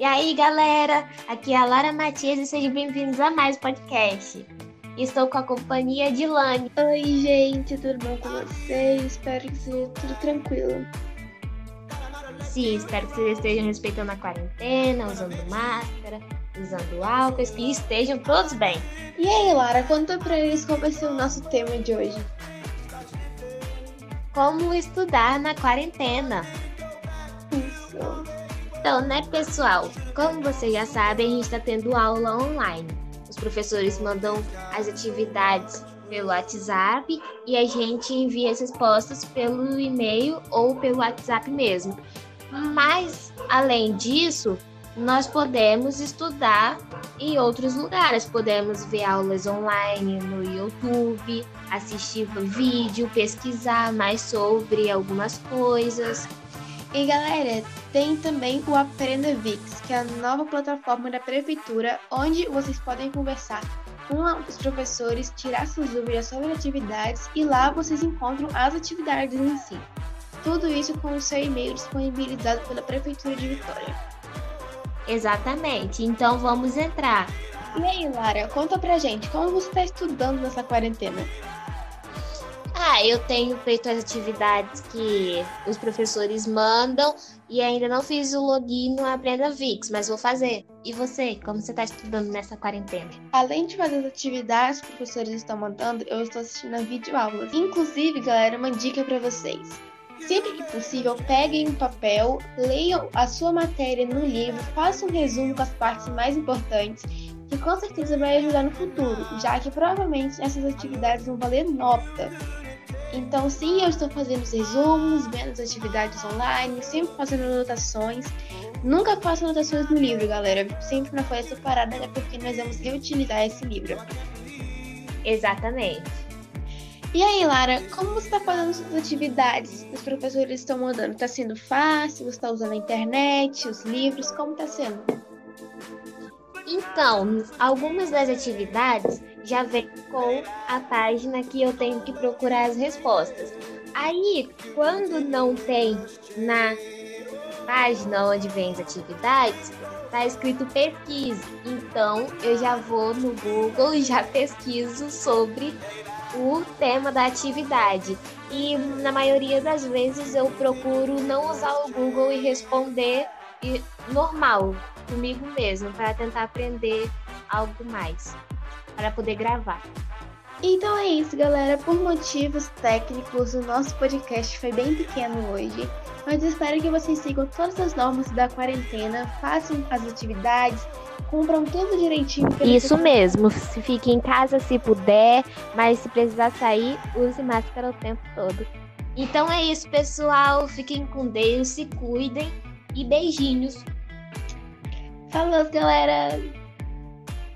E aí, galera? Aqui é a Lara Matias e sejam bem-vindos a mais podcast. Estou com a companhia de Lani. Oi, gente, tudo bom com vocês? Espero que seja tudo tranquilo. Sim, espero que vocês estejam respeitando a quarentena, usando máscara, usando álcool e estejam todos bem. E aí, Lara, conta pra eles qual vai ser o nosso tema de hoje. Como estudar na quarentena. Então, né, pessoal? Como vocês já sabem, a gente está tendo aula online. Os professores mandam as atividades pelo WhatsApp e a gente envia as respostas pelo e-mail ou pelo WhatsApp mesmo. Mas, além disso, nós podemos estudar em outros lugares. Podemos ver aulas online no YouTube, assistir vídeo, pesquisar mais sobre algumas coisas. E galera, tem também o Aprenda Vix, que é a nova plataforma da prefeitura onde vocês podem conversar com os professores, tirar suas dúvidas sobre atividades e lá vocês encontram as atividades em si. Tudo isso com o seu e-mail disponibilizado pela Prefeitura de Vitória. Exatamente, então vamos entrar. E aí, Lara, conta pra gente, como você está estudando nessa quarentena? Ah, eu tenho feito as atividades que os professores mandam e ainda não fiz o login no Aprenda Vix, mas vou fazer. E você, como você está estudando nessa quarentena? Além de fazer as atividades que os professores estão mandando, eu estou assistindo a videoaulas. Inclusive, galera, uma dica para vocês. Sempre que possível, peguem um papel, leiam a sua matéria no livro, façam um resumo com as partes mais importantes, que com certeza vai ajudar no futuro, já que provavelmente essas atividades vão valer nota. Então, sim, eu estou fazendo os resumos, vendo as atividades online, sempre fazendo anotações. Nunca faço anotações no livro, galera. Sempre na folha separada, né? Porque nós vamos reutilizar esse livro. Exatamente. E aí, Lara, como você está fazendo suas atividades? Os professores estão mandando. Está sendo fácil? Você está usando a internet, os livros? Como está sendo? Então, algumas das atividades já vem com a página que eu tenho que procurar as respostas. Aí, quando não tem na página onde vem as atividades, tá escrito pesquise. Então, eu já vou no Google e já pesquiso sobre o tema da atividade. E na maioria das vezes eu procuro não usar o Google e responder normal, comigo mesmo, para tentar aprender algo mais, para poder gravar. Então é isso, galera. Por motivos técnicos, o nosso podcast foi bem pequeno hoje. Mas espero que vocês sigam todas as normas da quarentena, façam as atividades, cumpram tudo direitinho. Isso mesmo. Se fique em casa se puder, mas se precisar sair, use máscara o tempo todo. Então é isso, pessoal. Fiquem com Deus, se cuidem e beijinhos. Falou, galera!